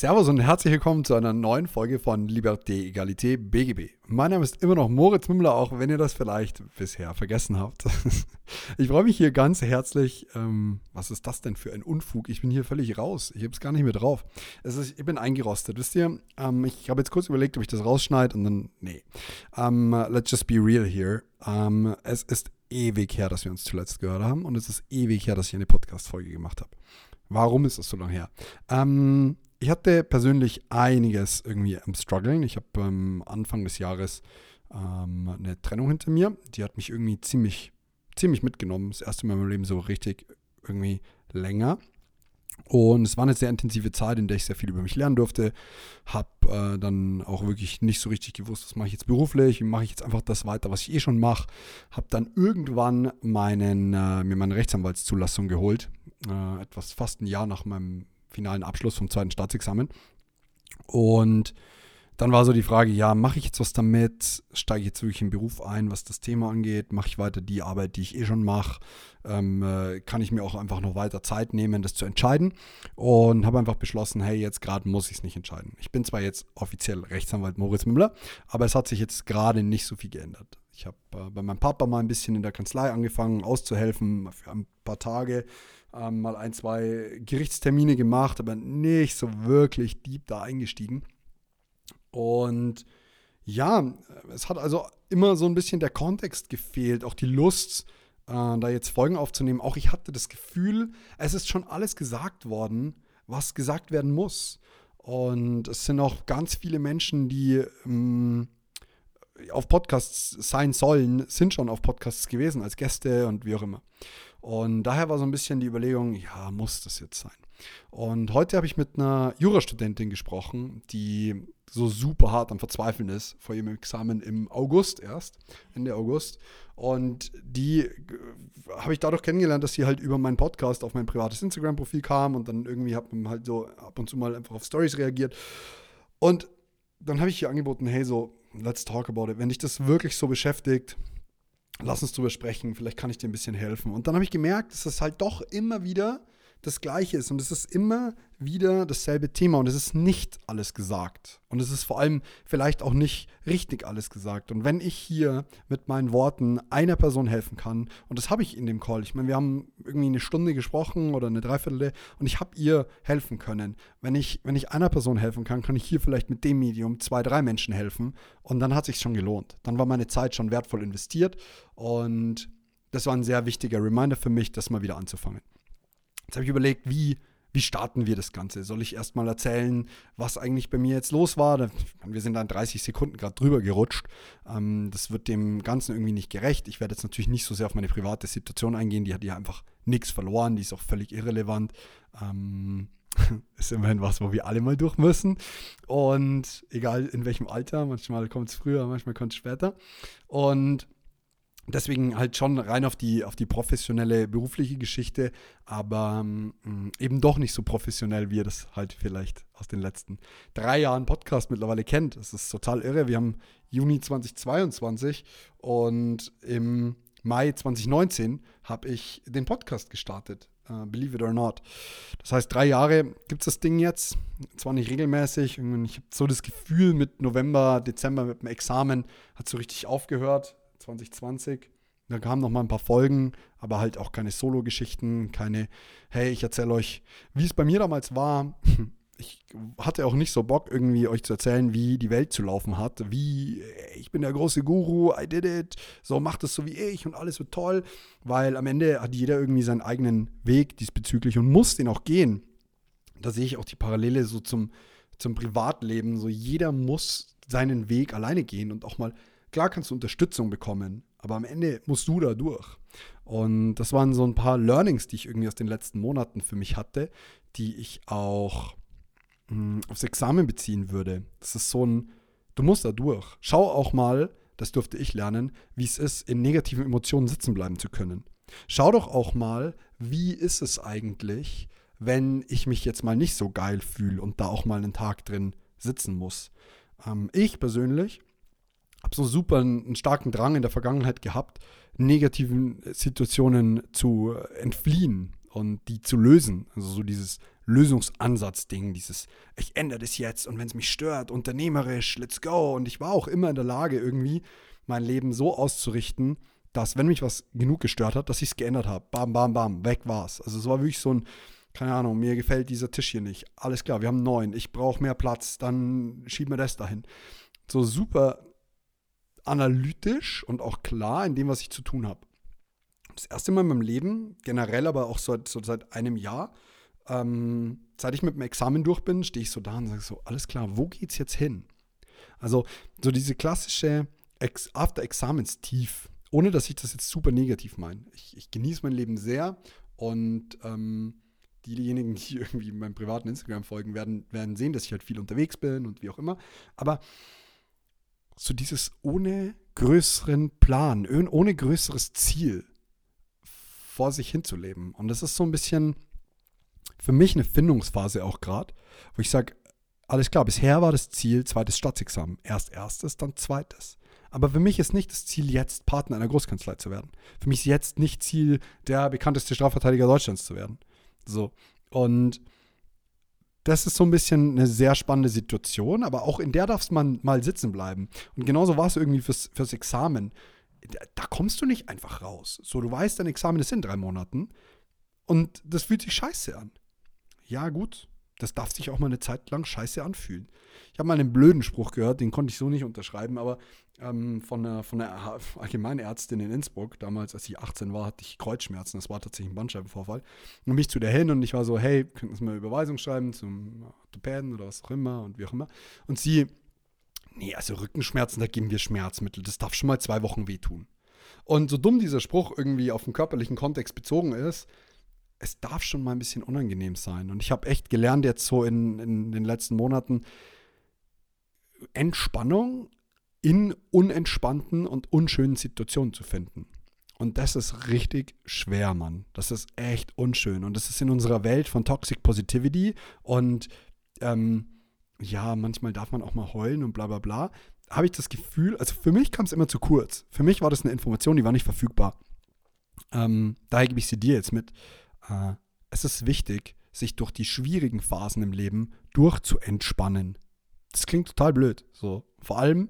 Servus und herzlich willkommen zu einer neuen Folge von Liberté, Egalité, BGB. Mein Name ist immer noch Moritz Mümmler, auch wenn ihr das vielleicht bisher vergessen habt. Ich freue mich hier ganz herzlich. Ähm, was ist das denn für ein Unfug? Ich bin hier völlig raus. Ich habe es gar nicht mehr drauf. Ist, ich bin eingerostet, wisst ihr? Ähm, ich habe jetzt kurz überlegt, ob ich das rausschneide und dann, nee. Ähm, let's just be real here. Es ist ewig her, dass wir uns zuletzt gehört haben und es ist ewig her, dass ich eine Podcast-Folge gemacht habe. Warum ist das so lange her? Ähm, ich hatte persönlich einiges irgendwie am Struggeln. Ich habe ähm, Anfang des Jahres ähm, eine Trennung hinter mir. Die hat mich irgendwie ziemlich, ziemlich mitgenommen. Das erste Mal in meinem Leben so richtig irgendwie länger. Und es war eine sehr intensive Zeit, in der ich sehr viel über mich lernen durfte. Habe äh, dann auch wirklich nicht so richtig gewusst, was mache ich jetzt beruflich, wie mache ich jetzt einfach das weiter, was ich eh schon mache. Habe dann irgendwann meinen, äh, mir meine Rechtsanwaltszulassung geholt. Äh, etwas fast ein Jahr nach meinem finalen Abschluss vom zweiten Staatsexamen. Und dann war so die Frage, ja, mache ich jetzt was damit? Steige ich jetzt wirklich im Beruf ein, was das Thema angeht? Mache ich weiter die Arbeit, die ich eh schon mache? Ähm, äh, kann ich mir auch einfach noch weiter Zeit nehmen, das zu entscheiden? Und habe einfach beschlossen, hey, jetzt gerade muss ich es nicht entscheiden. Ich bin zwar jetzt offiziell Rechtsanwalt Moritz Müller, aber es hat sich jetzt gerade nicht so viel geändert. Ich habe äh, bei meinem Papa mal ein bisschen in der Kanzlei angefangen auszuhelfen für ein paar Tage ähm, mal ein, zwei Gerichtstermine gemacht, aber nicht so wirklich deep da eingestiegen. Und ja, es hat also immer so ein bisschen der Kontext gefehlt, auch die Lust, äh, da jetzt Folgen aufzunehmen. Auch ich hatte das Gefühl, es ist schon alles gesagt worden, was gesagt werden muss. Und es sind auch ganz viele Menschen, die ähm, auf Podcasts sein sollen, sind schon auf Podcasts gewesen als Gäste und wie auch immer. Und daher war so ein bisschen die Überlegung, ja, muss das jetzt sein? Und heute habe ich mit einer Jurastudentin gesprochen, die so super hart am Verzweifeln ist vor ihrem Examen im August erst, Ende August. Und die äh, habe ich dadurch kennengelernt, dass sie halt über meinen Podcast auf mein privates Instagram-Profil kam und dann irgendwie hat man halt so ab und zu mal einfach auf Stories reagiert. Und dann habe ich ihr angeboten, hey, so, let's talk about it. Wenn dich das wirklich so beschäftigt, lass uns drüber sprechen, vielleicht kann ich dir ein bisschen helfen. Und dann habe ich gemerkt, dass es halt doch immer wieder das Gleiche ist und es ist immer wieder dasselbe Thema und es ist nicht alles gesagt und es ist vor allem vielleicht auch nicht richtig alles gesagt. Und wenn ich hier mit meinen Worten einer Person helfen kann, und das habe ich in dem Call, ich meine, wir haben irgendwie eine Stunde gesprochen oder eine Dreiviertel und ich habe ihr helfen können. Wenn ich, wenn ich einer Person helfen kann, kann ich hier vielleicht mit dem Medium zwei, drei Menschen helfen und dann hat sich schon gelohnt. Dann war meine Zeit schon wertvoll investiert und das war ein sehr wichtiger Reminder für mich, das mal wieder anzufangen. Jetzt habe ich überlegt, wie, wie starten wir das Ganze? Soll ich erstmal erzählen, was eigentlich bei mir jetzt los war? Wir sind dann 30 Sekunden gerade drüber gerutscht. Ähm, das wird dem Ganzen irgendwie nicht gerecht. Ich werde jetzt natürlich nicht so sehr auf meine private Situation eingehen. Die hat ja einfach nichts verloren. Die ist auch völlig irrelevant. Ähm, ist immerhin was, wo wir alle mal durch müssen. Und egal in welchem Alter, manchmal kommt es früher, manchmal kommt es später. Und Deswegen halt schon rein auf die, auf die professionelle berufliche Geschichte, aber ähm, eben doch nicht so professionell, wie ihr das halt vielleicht aus den letzten drei Jahren Podcast mittlerweile kennt. Das ist total irre. Wir haben Juni 2022 und im Mai 2019 habe ich den Podcast gestartet. Uh, believe it or not. Das heißt, drei Jahre gibt es das Ding jetzt. Zwar nicht regelmäßig. Ich habe so das Gefühl, mit November, Dezember mit dem Examen hat so richtig aufgehört. 2020. Da kamen noch mal ein paar Folgen, aber halt auch keine Solo-Geschichten, keine, hey, ich erzähle euch, wie es bei mir damals war. Ich hatte auch nicht so Bock, irgendwie euch zu erzählen, wie die Welt zu laufen hat. Wie, ich bin der große Guru, I did it, so macht es so wie ich und alles wird toll. Weil am Ende hat jeder irgendwie seinen eigenen Weg diesbezüglich und muss den auch gehen. Da sehe ich auch die Parallele so zum, zum Privatleben. So jeder muss seinen Weg alleine gehen und auch mal Klar kannst du Unterstützung bekommen, aber am Ende musst du da durch. Und das waren so ein paar Learnings, die ich irgendwie aus den letzten Monaten für mich hatte, die ich auch mh, hm, aufs Examen beziehen würde. Das ist so ein, du musst da durch. Schau auch mal, das durfte ich lernen, wie es ist, in negativen Emotionen sitzen bleiben zu können. Schau doch auch mal, wie ist es eigentlich, wenn ich mich jetzt mal nicht so geil fühle und da auch mal einen Tag drin sitzen muss. Ähm, ich persönlich habe so super einen, einen, starken Drang in der Vergangenheit gehabt, negativen Situationen zu entfliehen und die zu lösen. Also so dieses Lösungsansatz-Ding, dieses, ich ändere das jetzt und wenn es mich stört, unternehmerisch, let's go. Und ich war auch immer in der Lage, irgendwie mein Leben so auszurichten, dass, wenn mich was genug gestört hat, dass ich es geändert habe. Bam, bam, bam, weg war's. Also es war wirklich so ein, keine Ahnung, mir gefällt dieser Tisch hier nicht. Alles klar, wir haben neun, ich brauche mehr Platz, dann schieben wir das dahin. So super analytisch und auch klar in dem, was ich zu tun habe. Das erste Mal in meinem Leben, generell aber auch so, so seit einem Jahr, ähm, seit ich mit dem Examen durch bin, stehe ich so da und sage so, alles klar, wo geht's jetzt hin? Also so diese klassische Ex After-Examens-Tief, ohne dass ich das jetzt super negativ meine. Ich, ich genieße mein Leben sehr und ähm, diejenigen, die irgendwie meinem privaten Instagram folgen, werden, werden sehen, dass ich halt viel unterwegs bin und wie auch immer. Aber so dieses ohne größeren Plan, ohne größeres Ziel vor sich hinzuleben. Und das ist so ein bisschen für mich eine Findungsphase auch gerade, wo ich sage, alles klar, bisher war das Ziel zweites Staatsexamen. Erst erstes, dann zweites. Aber für mich ist nicht das Ziel, jetzt Partner einer Großkanzlei zu werden. Für mich ist jetzt nicht Ziel, der bekannteste Strafverteidiger Deutschlands zu werden. So. Und das ist so ein bisschen eine sehr spannende Situation, aber auch in der darf man mal sitzen bleiben. Und genauso war es irgendwie fürs, fürs Examen. Da, da, kommst du nicht einfach raus. So, du weißt, dein Examen ist in drei Monaten und das fühlt sich scheiße an. Ja, gut, das darf sich auch mal eine Zeit lang scheiße anfühlen. Ich habe mal einen blöden Spruch gehört, den konnte ich so nicht unterschreiben, aber ähm, von, einer, von einer Allgemeinärztin in Innsbruck, damals, als ich 18 war, hatte ich Kreuzschmerzen. Das war tatsächlich ein Bandscheibenvorfall. Und mich zu der hin und ich war so, hey, könnten Sie mal Überweisung schreiben zum Orthopäden oder was auch immer und wie auch immer. Und sie, nee, also Rückenschmerzen, da geben wir Schmerzmittel. Das darf schon mal zwei Wochen wehtun. Und so dumm dieser Spruch irgendwie auf den körperlichen Kontext bezogen ist, es darf schon mal ein bisschen unangenehm sein. Und ich habe echt gelernt jetzt so in, in den letzten Monaten, Entspannung in unentspannten und unschönen Situationen zu finden. Und das ist richtig schwer, Mann. Das ist echt unschön. Und das ist in unserer Welt von Toxic Positivity und ähm, ja, manchmal darf man auch mal heulen und bla bla bla. Habe ich das Gefühl, also für mich kam es immer zu kurz. Für mich war das eine Information, die war nicht verfügbar. Ähm, daher gebe ich sie dir jetzt mit. Äh, es ist wichtig, sich durch die schwierigen Phasen im Leben durchzuentspannen. Das klingt total blöd. So. Vor allem,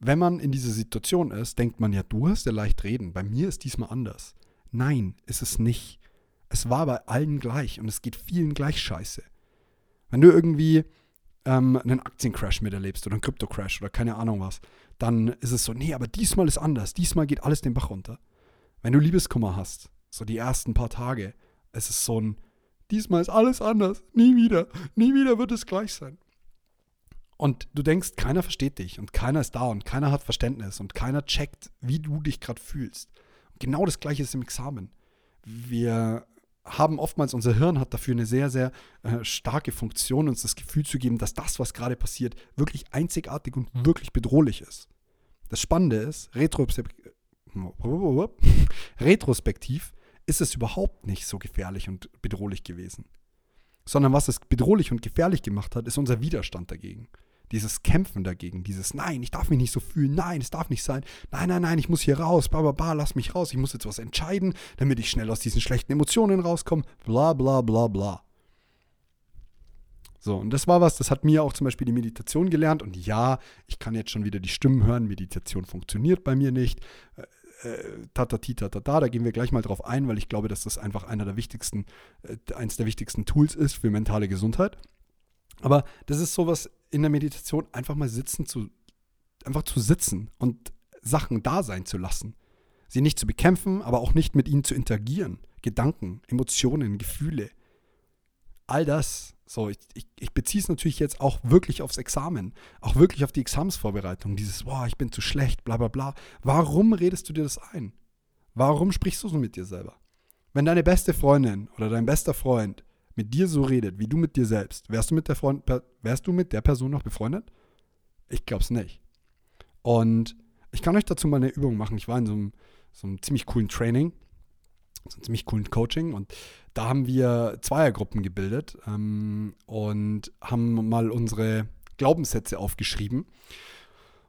wenn man in dieser Situation ist, denkt man ja, du hast ja leicht reden. Bei mir ist diesmal anders. Nein, ist es nicht. Es war bei allen gleich und es geht vielen gleich scheiße. Wenn du irgendwie ähm, einen Aktiencrash miterlebst oder einen Krypto-Crash oder keine Ahnung was, dann ist es so, nee, aber diesmal ist anders. Diesmal geht alles den Bach runter. Wenn du Liebeskummer hast, so die ersten paar Tage, es ist so ein, diesmal ist alles anders. Nie wieder. Nie wieder wird es gleich sein. Und du denkst, keiner versteht dich und keiner ist da und keiner hat Verständnis und keiner checkt, wie du dich gerade fühlst. Und genau das gleiche ist im Examen. Wir haben oftmals, unser Hirn hat dafür eine sehr, sehr äh, starke Funktion, uns das Gefühl zu geben, dass das, was gerade passiert, wirklich einzigartig und mhm. wirklich bedrohlich ist. Das Spannende ist, retrospektiv ist es überhaupt nicht so gefährlich und bedrohlich gewesen. Sondern was es bedrohlich und gefährlich gemacht hat, ist unser Widerstand dagegen dieses Kämpfen dagegen, dieses Nein, ich darf mich nicht so fühlen, nein, es darf nicht sein, nein, nein, nein, ich muss hier raus, bla bla bla, lass mich raus, ich muss jetzt was entscheiden, damit ich schnell aus diesen schlechten Emotionen rauskomme, bla bla bla bla. So, und das war was, das hat mir auch zum Beispiel die Meditation gelernt. Und ja, ich kann jetzt schon wieder die Stimmen hören, Meditation funktioniert bei mir nicht. Äh, äh tatati, tatata, da gehen wir gleich mal drauf ein, weil ich glaube, dass das einfach einer der wichtigsten, äh, eins der wichtigsten Tools ist für mentale Gesundheit. Aber das ist sowas in der Meditation, einfach mal sitzen zu, einfach zu sitzen und Sachen da sein zu lassen. Sie nicht zu bekämpfen, aber auch nicht mit ihnen zu interagieren. Gedanken, Emotionen, Gefühle. All das. So, ich, ich, ich beziehe es natürlich jetzt auch wirklich aufs Examen, auch wirklich auf die Examensvorbereitung. Dieses, boah, ich bin zu schlecht, bla bla bla. Warum redest du dir das ein? Warum sprichst du so mit dir selber? Wenn deine beste Freundin oder dein bester Freund mit dir so redet, wie du mit dir selbst, wärst du mit der, Freund, wärst du mit der Person noch befreundet? Ich glaube es nicht. Und ich kann euch dazu mal eine Übung machen. Ich war in so einem, so einem ziemlich coolen Training, so einem ziemlich coolen Coaching und da haben wir Zweiergruppen gebildet ähm, und haben mal unsere Glaubenssätze aufgeschrieben.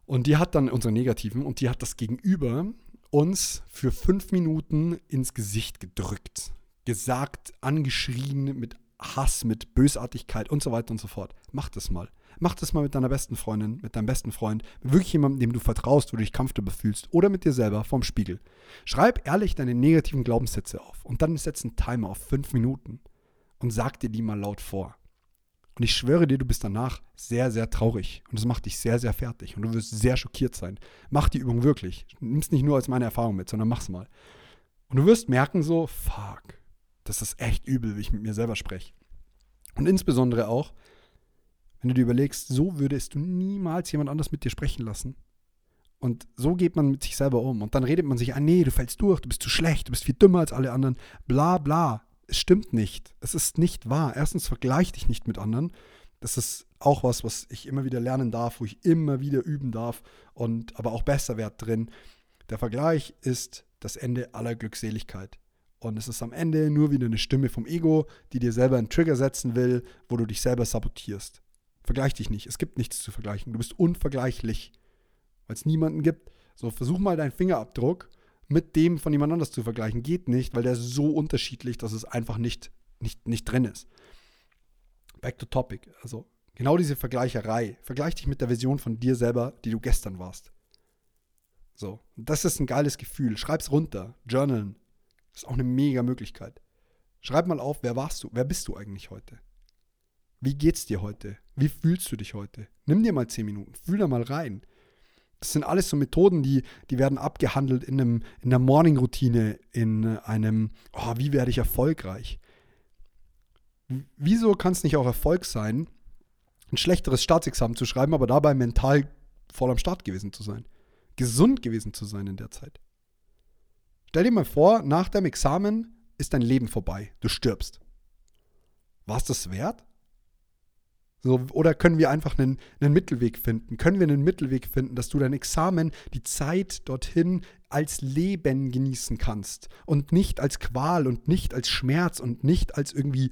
Und die hat dann unsere negativen und die hat das Gegenüber uns für fünf Minuten ins Gesicht gedrückt gesagt, angeschrien mit Hass, mit Bösartigkeit und so weiter und so fort. Mach das mal. Mach das mal mit deiner besten Freundin, mit deinem besten Freund, mit wirklich jemandem, dem du vertraust, wo du dich comfortable fühlst oder mit dir selber vorm Spiegel. Schreib ehrlich deine negativen Glaubenssätze auf und dann setz einen Timer auf fünf Minuten und sag dir die mal laut vor. Und ich schwöre dir, du bist danach sehr, sehr traurig. Und das macht dich sehr, sehr fertig. Und du wirst sehr schockiert sein. Mach die Übung wirklich. Nimm es nicht nur als meine Erfahrung mit, sondern mach's mal. Und du wirst merken so, fuck, das ist echt übel, wie ich mit mir selber spreche. Und insbesondere auch, wenn du dir überlegst, so würdest du niemals jemand anders mit dir sprechen lassen. Und so geht man mit sich selber um. Und dann redet man sich an, nee, du fällst durch, du bist zu schlecht, du bist viel dümmer als alle anderen, bla bla. Es stimmt nicht. Es ist nicht wahr. Erstens vergleich dich nicht mit anderen. Das ist auch was, was ich immer wieder lernen darf, wo ich immer wieder üben darf und aber auch besser wert drin. Der Vergleich ist das Ende aller Glückseligkeit. Und es ist am Ende nur wieder eine Stimme vom Ego, die dir selber einen Trigger setzen will, wo du dich selber sabotierst. Vergleich dich nicht. Es gibt nichts zu vergleichen. Du bist unvergleichlich, weil es niemanden gibt. So, versuch mal deinen Fingerabdruck mit dem von jemand anders zu vergleichen. Geht nicht, weil der ist so unterschiedlich, dass es einfach nicht, nicht, nicht drin ist. Back to topic. Also genau diese Vergleicherei. Vergleich dich mit der Version von dir selber, die du gestern warst. So, das ist ein geiles Gefühl. Schreib's runter. Journalen. Das ist auch eine mega Möglichkeit. Schreib mal auf, wer warst du? Wer bist du eigentlich heute? Wie geht's dir heute? Wie fühlst du dich heute? Nimm dir mal zehn Minuten, fühl da mal rein. Das sind alles so Methoden, die, die werden abgehandelt in, einem, in einer Morning-Routine, in einem, oh, wie werde ich erfolgreich? Wieso kann es nicht auch Erfolg sein, ein schlechteres Staatsexamen zu schreiben, aber dabei mental voll am Start gewesen zu sein? Gesund gewesen zu sein in der Zeit? Stell dir mal vor, nach deinem Examen ist dein Leben vorbei. Du stirbst. War es das wert? So, oder können wir einfach einen, einen Mittelweg finden? Können wir einen Mittelweg finden, dass du dein Examen, die Zeit dorthin als Leben genießen kannst und nicht als Qual und nicht als Schmerz und nicht als irgendwie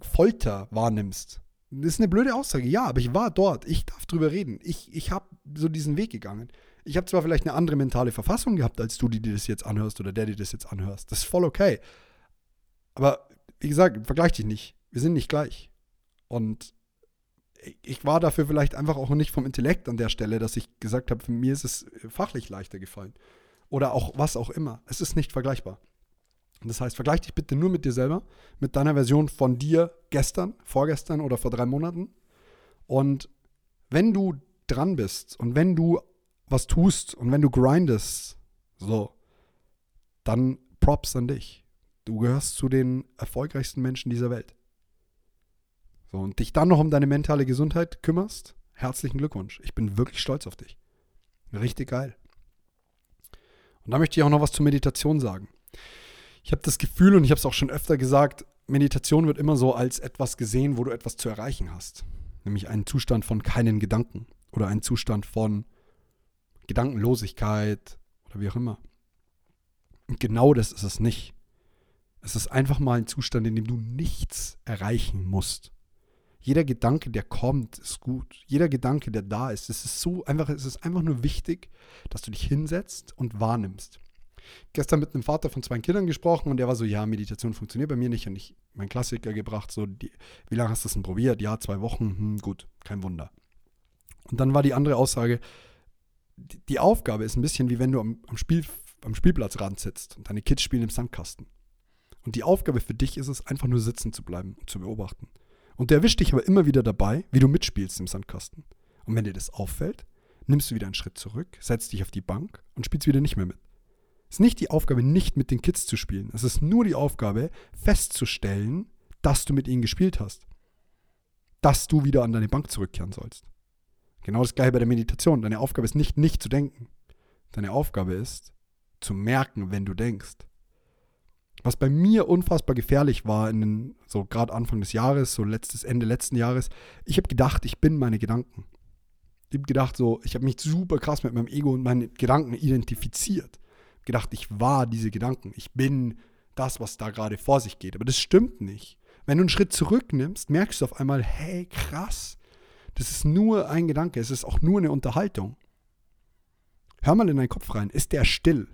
Folter wahrnimmst? Das ist eine blöde Aussage, ja, aber ich war dort. Ich darf drüber reden. Ich, ich habe so diesen Weg gegangen. Ich habe zwar vielleicht eine andere mentale Verfassung gehabt als du, die dir das jetzt anhörst oder der, die das jetzt anhörst. Das ist voll okay. Aber wie gesagt, vergleich dich nicht. Wir sind nicht gleich. Und ich war dafür vielleicht einfach auch nicht vom Intellekt an der Stelle, dass ich gesagt habe, mir ist es fachlich leichter gefallen. Oder auch was auch immer. Es ist nicht vergleichbar. Das heißt, vergleich dich bitte nur mit dir selber, mit deiner Version von dir gestern, vorgestern oder vor drei Monaten. Und wenn du dran bist und wenn du was tust und wenn du grindest, so, dann Props an dich. Du gehörst zu den erfolgreichsten Menschen dieser Welt. So, und dich dann noch um deine mentale Gesundheit kümmerst, herzlichen Glückwunsch. Ich bin wirklich stolz auf dich. Richtig geil. Und da möchte ich auch noch was zur Meditation sagen. Ich habe das Gefühl, und ich habe es auch schon öfter gesagt, Meditation wird immer so als etwas gesehen, wo du etwas zu erreichen hast. Nämlich einen Zustand von keinen Gedanken oder einen Zustand von Gedankenlosigkeit oder wie auch immer. Und genau das ist es nicht. Es ist einfach mal ein Zustand, in dem du nichts erreichen musst. Jeder Gedanke, der kommt, ist gut. Jeder Gedanke, der da ist, es ist so einfach, es ist einfach nur wichtig, dass du dich hinsetzt und wahrnimmst. Gestern mit einem Vater von zwei Kindern gesprochen und der war so, ja, Meditation funktioniert bei mir nicht. Und ich mein Klassiker gebracht, so, die, wie lange hast du das denn probiert? Ja, zwei Wochen, hm, gut, kein Wunder. Und dann war die andere Aussage, die Aufgabe ist ein bisschen wie wenn du am, am, Spiel, am Spielplatzrand sitzt und deine Kids spielen im Sandkasten. Und die Aufgabe für dich ist es, einfach nur sitzen zu bleiben und zu beobachten. Und der erwischt dich aber immer wieder dabei, wie du mitspielst im Sandkasten. Und wenn dir das auffällt, nimmst du wieder einen Schritt zurück, setzt dich auf die Bank und spielst wieder nicht mehr mit. Es ist nicht die Aufgabe, nicht mit den Kids zu spielen. Es ist nur die Aufgabe, festzustellen, dass du mit ihnen gespielt hast. Dass du wieder an deine Bank zurückkehren sollst. Genau das gleiche bei der Meditation. Deine Aufgabe ist nicht, nicht zu denken. Deine Aufgabe ist, zu merken, wenn du denkst. Was bei mir unfassbar gefährlich war, in den, so gerade Anfang des Jahres, so letztes Ende letzten Jahres, ich habe gedacht, ich bin meine Gedanken. Ich habe gedacht, so, ich habe mich super krass mit meinem Ego und meinen Gedanken identifiziert. Gedacht, ich war diese Gedanken. Ich bin das, was da gerade vor sich geht. Aber das stimmt nicht. Wenn du einen Schritt zurücknimmst, merkst du auf einmal, hey, krass, das ist nur ein Gedanke, es ist auch nur eine Unterhaltung. Hör mal in deinen Kopf rein, ist der still?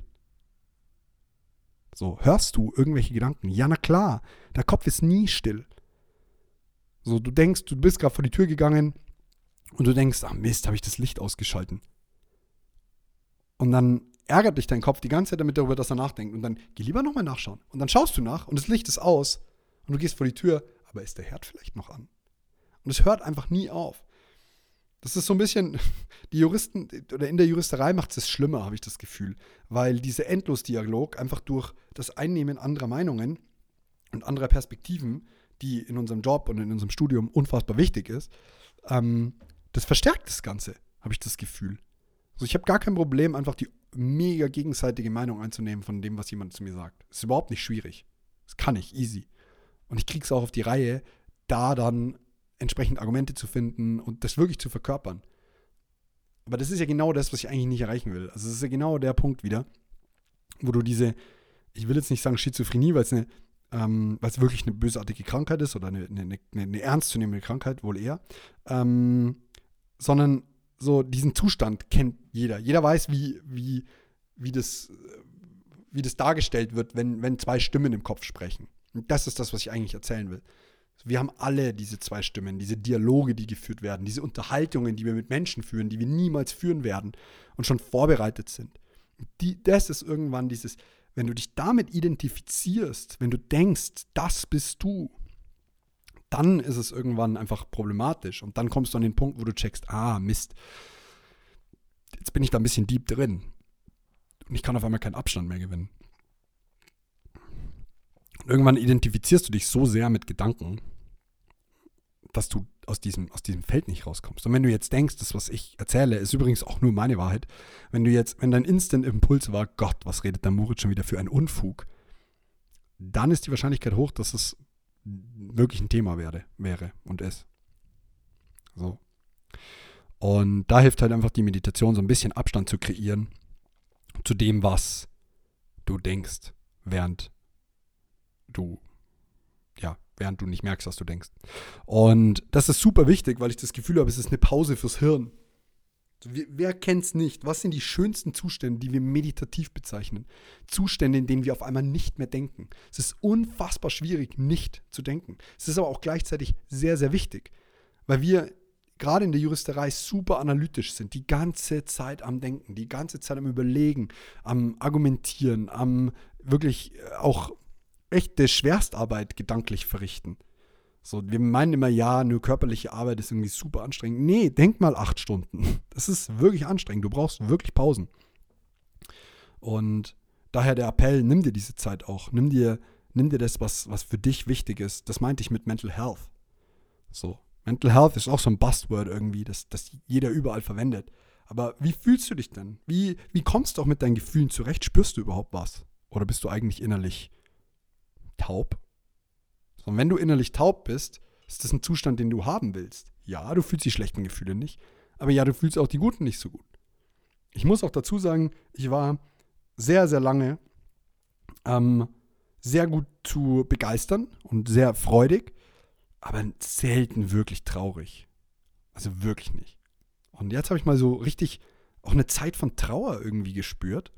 So, hörst du irgendwelche Gedanken? Ja, na klar, der Kopf ist nie still. So, du denkst, du bist gerade vor die Tür gegangen und du denkst, ach Mist, habe ich das Licht ausgeschalten. Und dann ärgert dich dein Kopf die ganze Zeit damit darüber, dass er nachdenkt. Und dann geh lieber nochmal nachschauen. Und dann schaust du nach und das Licht ist aus und du gehst vor die Tür, aber ist der Herd vielleicht noch an? Und es hört einfach nie auf. Das ist so ein bisschen, die Juristen oder in der Juristerei macht es schlimmer, habe ich das Gefühl, weil dieser Endlosdialog einfach durch das Einnehmen anderer Meinungen und anderer Perspektiven, die in unserem Job und in unserem Studium unfassbar wichtig ist, ähm, das verstärkt das Ganze, habe ich das Gefühl. Also ich habe gar kein Problem, einfach die mega gegenseitige Meinung einzunehmen von dem, was jemand zu mir sagt. Ist überhaupt nicht schwierig. Das kann ich, easy. Und ich kriege es auch auf die Reihe, da dann entsprechend Argumente zu finden und das wirklich zu verkörpern. Aber das ist ja genau das, was ich eigentlich nicht erreichen will. Also es ist ja genau der Punkt wieder, wo du diese, ich will jetzt nicht sagen Schizophrenie, weil es eine, ähm, weil es wirklich eine bösartige Krankheit ist oder eine, eine, eine, eine ernstzunehmende Krankheit, wohl eher, ähm, sondern so diesen Zustand kennt jeder. Jeder weiß, wie, wie, wie, das, wie das dargestellt wird, wenn, wenn zwei Stimmen im Kopf sprechen. Und das ist das, was ich eigentlich erzählen will. Wir haben alle diese zwei Stimmen, diese Dialoge, die geführt werden, diese Unterhaltungen, die wir mit Menschen führen, die wir niemals führen werden und schon vorbereitet sind. Die, das ist irgendwann dieses, wenn du dich damit identifizierst, wenn du denkst, das bist du, dann ist es irgendwann einfach problematisch. Und dann kommst du an den Punkt, wo du checkst, ah, Mist, jetzt bin ich da ein bisschen deep drin. Und ich kann auf einmal keinen Abstand mehr gewinnen. Und irgendwann identifizierst du dich so sehr mit Gedanken, dass du aus diesem, aus diesem Feld nicht rauskommst. Und wenn du jetzt denkst, das, was ich erzähle, ist übrigens auch nur meine Wahrheit, wenn du jetzt, wenn dein Instant-Impuls war, Gott, was redet der Moritz schon wieder für ein Unfug, dann ist die Wahrscheinlichkeit hoch, dass es wirklich ein Thema werde, wäre und ist. So. Und da hilft halt einfach die Meditation, so ein bisschen Abstand zu kreieren zu dem, was du denkst, während du, ja, während du nicht merkst, was du denkst. Und das ist super wichtig, weil ich das Gefühl habe, es ist eine Pause fürs Hirn. Wer kennt es nicht? Was sind die schönsten Zustände, die wir meditativ bezeichnen? Zustände, in denen wir auf einmal nicht mehr denken. Es ist unfassbar schwierig, nicht zu denken. Es ist aber auch gleichzeitig sehr, sehr wichtig, weil wir gerade in der Juristerei super analytisch sind, die ganze Zeit am Denken, die ganze Zeit am Überlegen, am Argumentieren, am wirklich auch echte Schwerstarbeit gedanklich verrichten. So, wir meinen immer, ja, nur körperliche Arbeit ist irgendwie super anstrengend. Nee, denk mal acht Stunden. Das ist wirklich anstrengend. Du brauchst wirklich Pausen. Und daher der Appell, nimm dir diese Zeit auch. Nimm dir, nimm dir das, was, was für dich wichtig ist. Das meinte ich mit Mental Health. So, Mental Health ist auch so ein Buzzword irgendwie, das, das jeder überall verwendet. Aber wie fühlst du dich denn? Wie, wie kommst du auch mit deinen Gefühlen zurecht? Spürst du überhaupt was? Oder bist du eigentlich innerlich taub? Und wenn du innerlich taub bist, ist das ein Zustand, den du haben willst. Ja, du fühlst die schlechten Gefühle nicht, aber ja, du fühlst auch die guten nicht so gut. Ich muss auch dazu sagen, ich war sehr, sehr lange ähm, sehr gut zu begeistern und sehr freudig, aber selten wirklich traurig. Also wirklich nicht. Und jetzt habe ich mal so richtig auch eine Zeit von Trauer irgendwie gespürt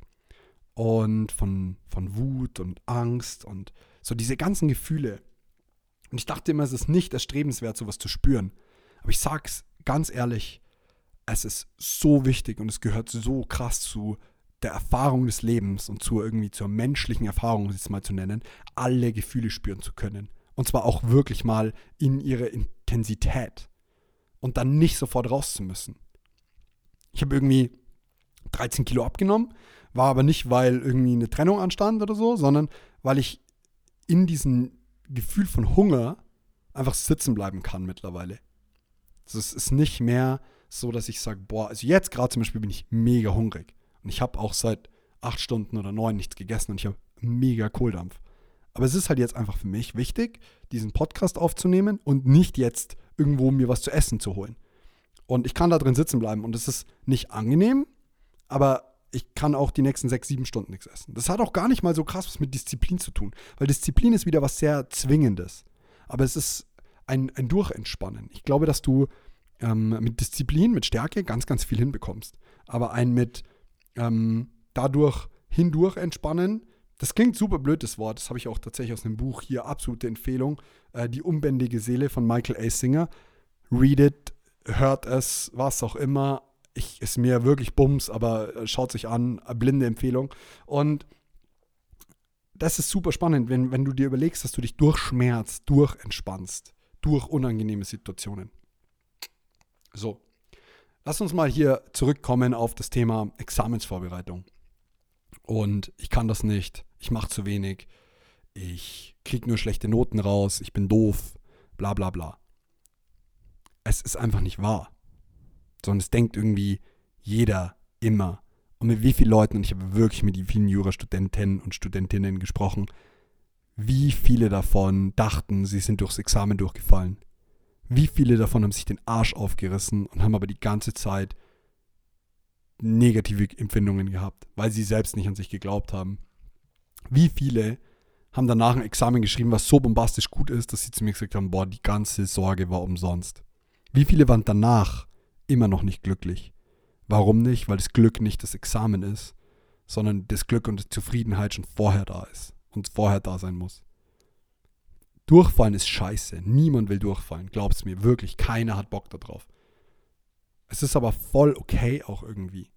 und von, von Wut und Angst und so diese ganzen Gefühle. Und ich dachte immer, es ist nicht erstrebenswert, sowas zu spüren. Aber ich sag's ganz ehrlich, es ist so wichtig und es gehört so krass zu der Erfahrung des Lebens und zu irgendwie zur menschlichen Erfahrung, um es jetzt mal zu nennen, alle Gefühle spüren zu können. Und zwar auch wirklich mal in ihre Intensität. Und dann nicht sofort raus zu müssen. Ich habe irgendwie 13 Kilo abgenommen, war aber nicht, weil irgendwie eine Trennung anstand oder so, sondern weil ich in diesen Gefühl von Hunger einfach sitzen bleiben kann mittlerweile. Es ist nicht mehr so, dass ich sage, boah, also jetzt gerade zum Beispiel bin ich mega hungrig. Und ich habe auch seit acht Stunden oder neun nichts gegessen und ich habe mega Kohldampf. Aber es ist halt jetzt einfach für mich wichtig, diesen Podcast aufzunehmen und nicht jetzt irgendwo mir was zu essen zu holen. Und ich kann da drin sitzen bleiben und es ist nicht angenehm, aber ich kann auch die nächsten sechs, sieben Stunden nichts essen. Das hat auch gar nicht mal so krass was mit Disziplin zu tun, weil Disziplin ist wieder was sehr Zwingendes. Aber es ist ein, ein Durchentspannen. Ich glaube, dass du ähm, mit Disziplin, mit Stärke ganz, ganz viel hinbekommst. Aber ein mit ähm, dadurch hindurch entspannen, das klingt super blöd, das Wort. Das habe ich auch tatsächlich aus einem Buch hier. Absolute Empfehlung. Äh, die unbändige Seele von Michael A. Singer. Read it, hört es, was auch immer. Ich, ist mir wirklich Bums, aber äh, schaut sich an. Blinde Empfehlung. Und das ist super spannend, wenn, wenn du dir überlegst, dass du dich durch Schmerz, durch entspannst, durch unangenehme Situationen. So, lass uns mal hier zurückkommen auf das Thema Examensvorbereitung. Und ich kann das nicht, ich mache zu wenig, ich kriege nur schlechte Noten raus, ich bin doof, bla bla bla. Es ist einfach nicht wahr. Sondern es denkt irgendwie jeder immer. Und mit wie vielen Leuten, und ich habe wirklich mit vielen Jurastudenten und Studentinnen gesprochen, wie viele davon dachten, sie sind durchs Examen durchgefallen. Wie viele davon haben sich den Arsch aufgerissen und haben aber die ganze Zeit negative Empfindungen gehabt, weil sie selbst nicht an sich geglaubt haben. Wie viele haben danach ein Examen geschrieben, was so bombastisch gut ist, dass sie zu mir gesagt haben, boah, die ganze Sorge war umsonst. Wie viele waren danach immer noch nicht glücklich? Warum nicht? Weil das Glück nicht das Examen ist, sondern das Glück und die Zufriedenheit schon vorher da ist und vorher da sein muss. Durchfallen ist scheiße. Niemand will durchfallen. Glaub's mir, wirklich. Keiner hat Bock darauf. Es ist aber voll okay auch irgendwie.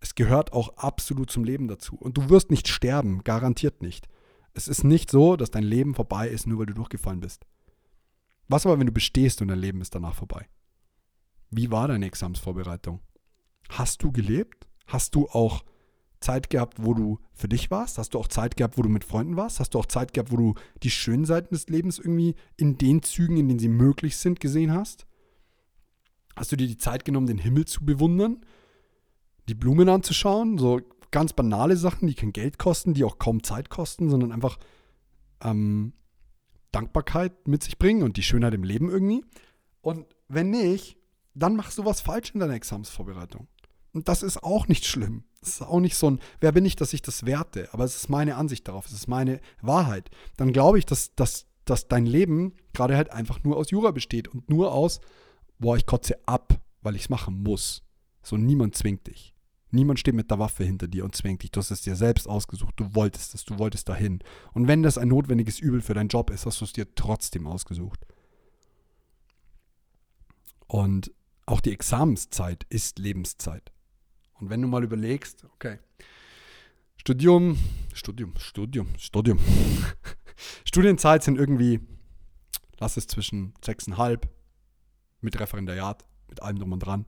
Es gehört auch absolut zum Leben dazu. Und du wirst nicht sterben, garantiert nicht. Es ist nicht so, dass dein Leben vorbei ist, nur weil du durchgefallen bist. Was aber, wenn du bestehst und dein Leben ist danach vorbei? Wie war deine Examsvorbereitung? Hast du gelebt? Hast du auch Zeit gehabt, wo du für dich warst? Hast du auch Zeit gehabt, wo du mit Freunden warst? Hast du auch Zeit gehabt, wo du die schönen Seiten des Lebens irgendwie in den Zügen, in denen sie möglich sind, gesehen hast? Hast du dir die Zeit genommen, den Himmel zu bewundern, die Blumen anzuschauen? So ganz banale Sachen, die kein Geld kosten, die auch kaum Zeit kosten, sondern einfach ähm, Dankbarkeit mit sich bringen und die Schönheit im Leben irgendwie. Und wenn nicht, dann machst du was falsch in deiner Examensvorbereitung. Und das ist auch nicht schlimm. Das ist auch nicht so ein, wer bin ich, dass ich das werte? Aber es ist meine Ansicht darauf, es ist meine Wahrheit. Dann glaube ich, dass, dass, dass dein Leben gerade halt einfach nur aus Jura besteht und nur aus boah, ich kotze ab, weil ich es machen muss. So, niemand zwingt dich. Niemand steht mit der Waffe hinter dir und zwingt dich. Du hast es dir selbst ausgesucht. Du wolltest es, du wolltest dahin. Und wenn das ein notwendiges Übel für deinen Job ist, hast du es dir trotzdem ausgesucht. Und auch die Examenszeit ist Lebenszeit. Und wenn du mal überlegst, okay, Studium, Studium, Studium, Studium. Studienzeit sind irgendwie, lass es zwischen sechseinhalb mit Referendariat, mit allem drum und dran.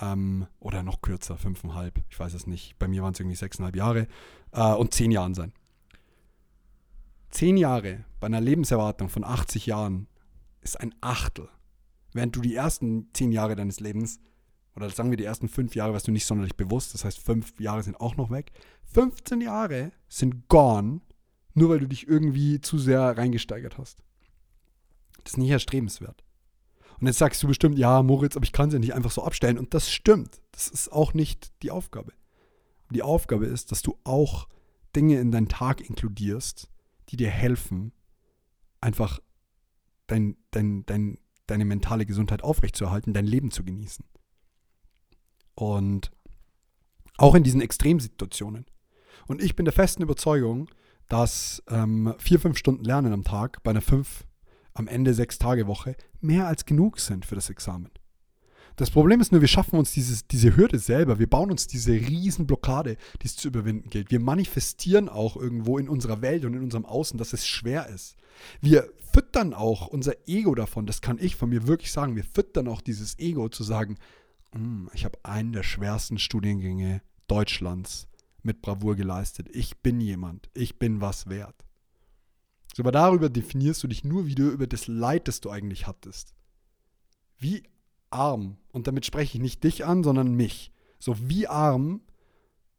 Ähm, oder noch kürzer, fünfeinhalb, ich weiß es nicht. Bei mir waren es irgendwie sechseinhalb Jahre äh, und zehn Jahren sein. Zehn Jahre bei einer Lebenserwartung von 80 Jahren ist ein Achtel. Während du die ersten zehn Jahre deines Lebens, oder sagen wir die ersten fünf Jahre, warst du nicht sonderlich bewusst, das heißt fünf Jahre sind auch noch weg. 15 Jahre sind gone, nur weil du dich irgendwie zu sehr reingesteigert hast. Das ist nicht erstrebenswert. Und jetzt sagst du bestimmt, ja, Moritz, aber ich kann sie nicht einfach so abstellen. Und das stimmt. Das ist auch nicht die Aufgabe. Die Aufgabe ist, dass du auch Dinge in deinen Tag inkludierst, die dir helfen, einfach dein, dein, dein, deine mentale Gesundheit aufrechtzuerhalten, dein Leben zu genießen. Und auch in diesen Extremsituationen. Und ich bin der festen Überzeugung, dass ähm, vier, fünf Stunden Lernen am Tag bei einer fünf am Ende sechs Tage Woche mehr als genug sind für das Examen. Das Problem ist nur, wir schaffen uns dieses, diese Hürde selber. Wir bauen uns diese Riesenblockade, die es zu überwinden gilt. Wir manifestieren auch irgendwo in unserer Welt und in unserem Außen, dass es schwer ist. Wir füttern auch unser Ego davon, das kann ich von mir wirklich sagen. Wir füttern auch dieses Ego zu sagen, hm, ich habe einen der schwersten Studiengänge Deutschlands mit Bravour geleistet. Ich bin jemand. Ich bin was wert. Aber darüber definierst du dich nur wieder über das Leid, das du eigentlich hattest. Wie arm, und damit spreche ich nicht dich an, sondern mich. So, wie arm,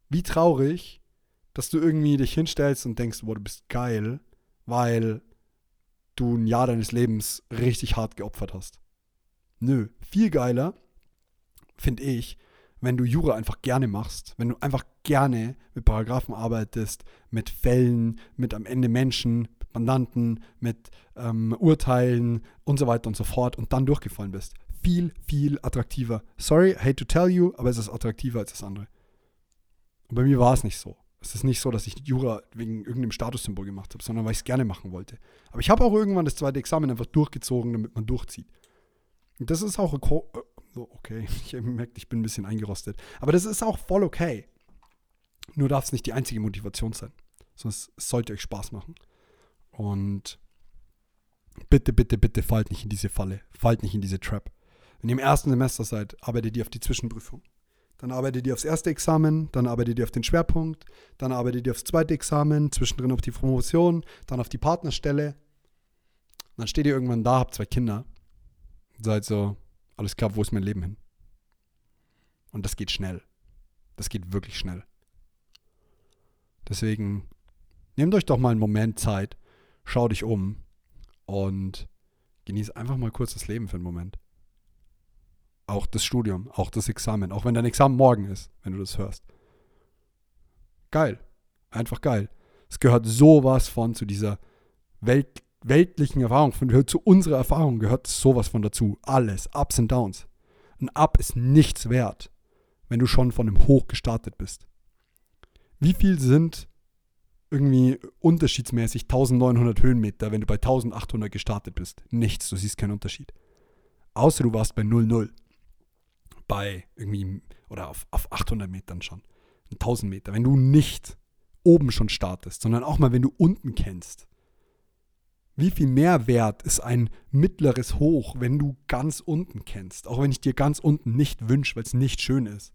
wie traurig, dass du irgendwie dich hinstellst und denkst, boah, du bist geil, weil du ein Jahr deines Lebens richtig hart geopfert hast. Nö, viel geiler, finde ich, wenn du Jura einfach gerne machst, wenn du einfach gerne mit Paragraphen arbeitest, mit Fällen, mit am Ende Menschen, Mandanten, mit ähm, Urteilen und so weiter und so fort und dann durchgefallen bist. Viel, viel attraktiver. Sorry, hate to tell you, aber es ist attraktiver als das andere. Und bei mir war es nicht so. Es ist nicht so, dass ich Jura wegen irgendeinem Statussymbol gemacht habe, sondern weil ich es gerne machen wollte. Aber ich habe auch irgendwann das zweite Examen einfach durchgezogen, damit man durchzieht. Und das ist auch okay. Ich merke, ich bin ein bisschen eingerostet. Aber das ist auch voll okay. Nur darf es nicht die einzige Motivation sein. Sonst sollte euch Spaß machen. Und bitte, bitte, bitte fallt nicht in diese Falle. Fallt nicht in diese Trap. Wenn ihr im ersten Semester seid, arbeitet ihr auf die Zwischenprüfung. Dann arbeitet ihr aufs erste Examen, dann arbeitet ihr auf den Schwerpunkt, dann arbeitet ihr aufs zweite Examen, zwischendrin auf die Promotion, dann auf die Partnerstelle. dann steht ihr irgendwann da, habt zwei Kinder. Und seid so, alles klar, wo ist mein Leben hin? Und das geht schnell. Das geht wirklich schnell. Deswegen nehmt euch doch mal einen Moment Zeit, schau dich um und genieß einfach mal kurz das Leben für einen Moment. Auch das Studium, auch das Examen, auch wenn dein Examen morgen ist, wenn du das hörst. Geil. Einfach geil. Es gehört sowas von zu dieser Welt, weltlichen Erfahrung, von, zu unserer Erfahrung gehört sowas von dazu. Alles, Ups und Downs. Ein Up ist nichts wert, wenn du schon von einem Hoch gestartet bist. Wie viel sind irgendwie unterschiedsmäßig 1900 Höhenmeter, wenn du bei 1800 gestartet bist? Nichts, du siehst keinen Unterschied. Außer du warst bei 00. Bei irgendwie, oder auf, auf 800 Metern schon. 1000 Meter. Wenn du nicht oben schon startest, sondern auch mal, wenn du unten kennst. Wie viel mehr wert ist ein mittleres Hoch, wenn du ganz unten kennst? Auch wenn ich dir ganz unten nicht wünsche, weil es nicht schön ist.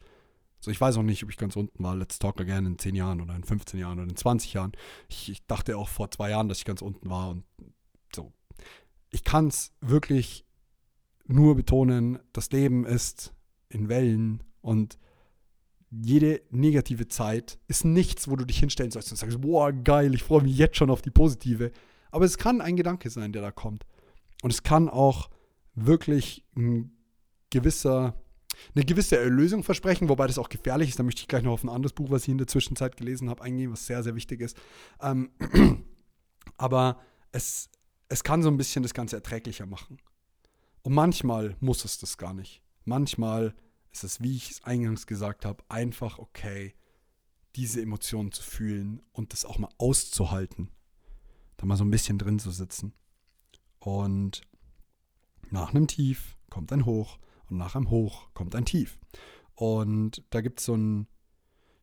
So, ich weiß auch nicht, ob ich ganz unten war. Let's talk again in 10 Jahren oder in 15 Jahren oder in 20 Jahren. Ich, ich dachte auch vor zwei Jahren, dass ich ganz unten war und so. Ich kann es wirklich nur betonen, das Leben ist in Wellen und jede negative Zeit ist nichts, wo du dich hinstellen sollst und sagst, boah, geil, ich freue mich jetzt schon auf die positive. Aber es kann ein Gedanke sein, der da kommt. Und es kann auch wirklich ein gewisser, eine gewisse Erlösung versprechen, wobei das auch gefährlich ist. Da möchte ich gleich noch auf ein anderes Buch, was ich in der Zwischenzeit gelesen habe, eingehen, was sehr, sehr wichtig ist. Ähm, aber es, es kann so ein bisschen das Ganze erträglicher machen. Und manchmal muss es das gar nicht. Manchmal ist es, wie ich es eingangs gesagt habe, einfach okay, diese Emotionen zu fühlen und das auch mal auszuhalten da mal so ein bisschen drin zu sitzen. Und nach einem Tief kommt ein Hoch und nach einem Hoch kommt ein Tief. Und da gibt es so ein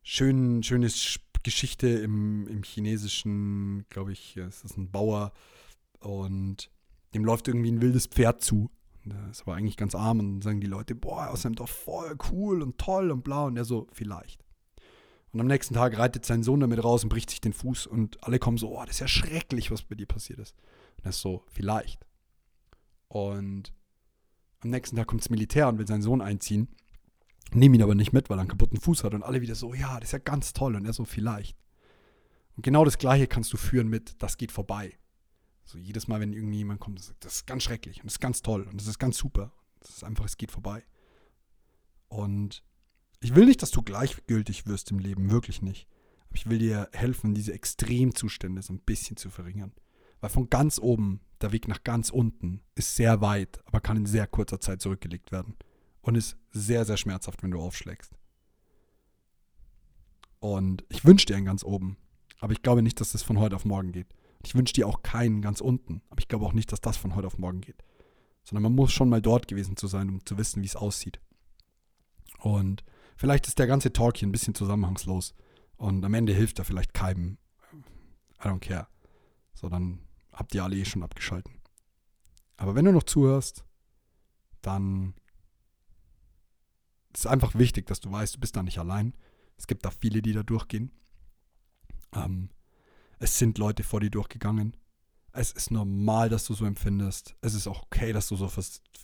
schön, schönes Geschichte im, im Chinesischen, glaube ich, es ist ein Bauer und dem läuft irgendwie ein wildes Pferd zu. Der ist aber eigentlich ganz arm und dann sagen die Leute, boah, aus seinem Dorf voll cool und toll und blau. Und er so, vielleicht. Und am nächsten Tag reitet sein Sohn damit raus und bricht sich den Fuß und alle kommen so, oh, das ist ja schrecklich, was bei dir passiert ist. Und er ist so, vielleicht. Und am nächsten Tag kommt das Militär und will seinen Sohn einziehen. Nehmen ihn aber nicht mit, weil er einen kaputten Fuß hat. Und alle wieder so, ja, das ist ja ganz toll. Und er so, vielleicht. Und genau das Gleiche kannst du führen mit, das geht vorbei. So jedes Mal, wenn irgendwie jemand kommt, das, das ist ganz schrecklich und das ist ganz toll und das ist ganz super. Das ist einfach, es geht vorbei. Und ich will nicht, dass du gleichgültig wirst im Leben, wirklich nicht. Aber ich will dir helfen, diese Extremzustände so ein bisschen zu verringern. Weil von ganz oben, der Weg nach ganz unten, ist sehr weit, aber kann in sehr kurzer Zeit zurückgelegt werden. Und ist sehr, sehr schmerzhaft, wenn du aufschlägst. Und ich wünsche dir einen ganz oben, aber ich glaube nicht, dass das von heute auf morgen geht. Ich wünsche dir auch keinen ganz unten, aber ich glaube auch nicht, dass das von heute auf morgen geht. Sondern man muss schon mal dort gewesen zu sein, um zu wissen, wie es aussieht. Und Vielleicht ist der ganze Talk hier ein bisschen zusammenhangslos und am Ende hilft er vielleicht keinem. I don't care. So, dann habt ihr alle eh schon abgeschalten. Aber wenn du noch zuhörst, dann ist es einfach wichtig, dass du weißt, du bist da nicht allein. Es gibt da viele, die da durchgehen. Ähm, es sind Leute vor dir durchgegangen. Es ist normal, dass du so empfindest. Es ist auch okay, dass du so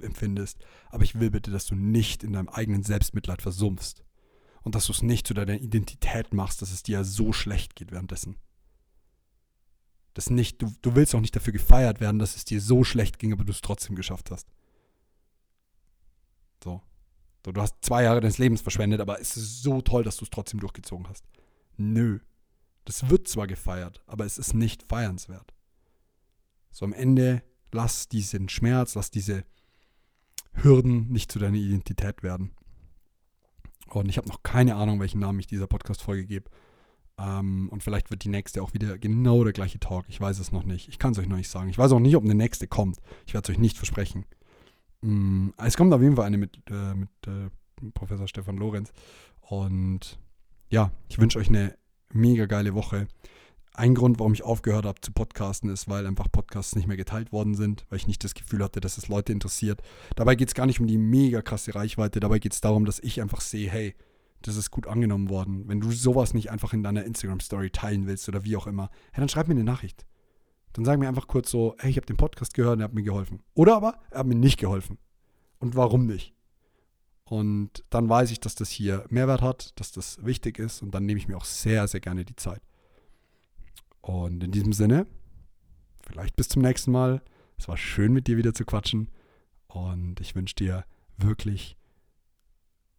empfindest. Aber ich will bitte, dass du nicht in deinem eigenen Selbstmitleid versumpfst. Und dass du es nicht zu deiner Identität machst, dass es dir so schlecht geht währenddessen. Das nicht, du, du willst auch nicht dafür gefeiert werden, dass es dir so schlecht ging, aber du es trotzdem geschafft hast. So. so. Du hast zwei Jahre deines Lebens verschwendet, aber es ist so toll, dass du es trotzdem durchgezogen hast. Nö. Das wird zwar gefeiert, aber es ist nicht feiernswert. So am Ende lass diesen Schmerz, lass diese Hürden nicht zu deiner Identität werden. Und ich habe noch keine Ahnung, welchen Namen ich dieser Podcast-Folge gebe. Ähm, und vielleicht wird die nächste auch wieder genau der gleiche Talk. Ich weiß es noch nicht. Ich kann es euch noch nicht sagen. Ich weiß auch nicht, ob eine nächste kommt. Ich werde es euch nicht versprechen. Ähm, es kommt auf jeden Fall eine mit, äh, mit äh, Professor Stefan Lorenz. Und ja, ich wünsche euch eine mega geile Woche. Ein Grund, warum ich aufgehört habe zu podcasten, ist, weil einfach Podcasts nicht mehr geteilt worden sind, weil ich nicht das Gefühl hatte, dass es Leute interessiert. Dabei geht es gar nicht um die mega krasse Reichweite, dabei geht es darum, dass ich einfach sehe, hey, das ist gut angenommen worden. Wenn du sowas nicht einfach in deiner Instagram-Story teilen willst oder wie auch immer, hey, dann schreib mir eine Nachricht. Dann sag mir einfach kurz so, hey, ich habe den Podcast gehört und er hat mir geholfen. Oder aber, er hat mir nicht geholfen. Und warum nicht? Und dann weiß ich, dass das hier Mehrwert hat, dass das wichtig ist und dann nehme ich mir auch sehr, sehr gerne die Zeit. Und in diesem Sinne, vielleicht bis zum nächsten Mal. Es war schön mit dir wieder zu quatschen und ich wünsche dir wirklich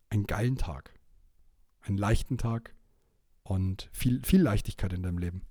einen geilen Tag, einen leichten Tag und viel, viel Leichtigkeit in deinem Leben.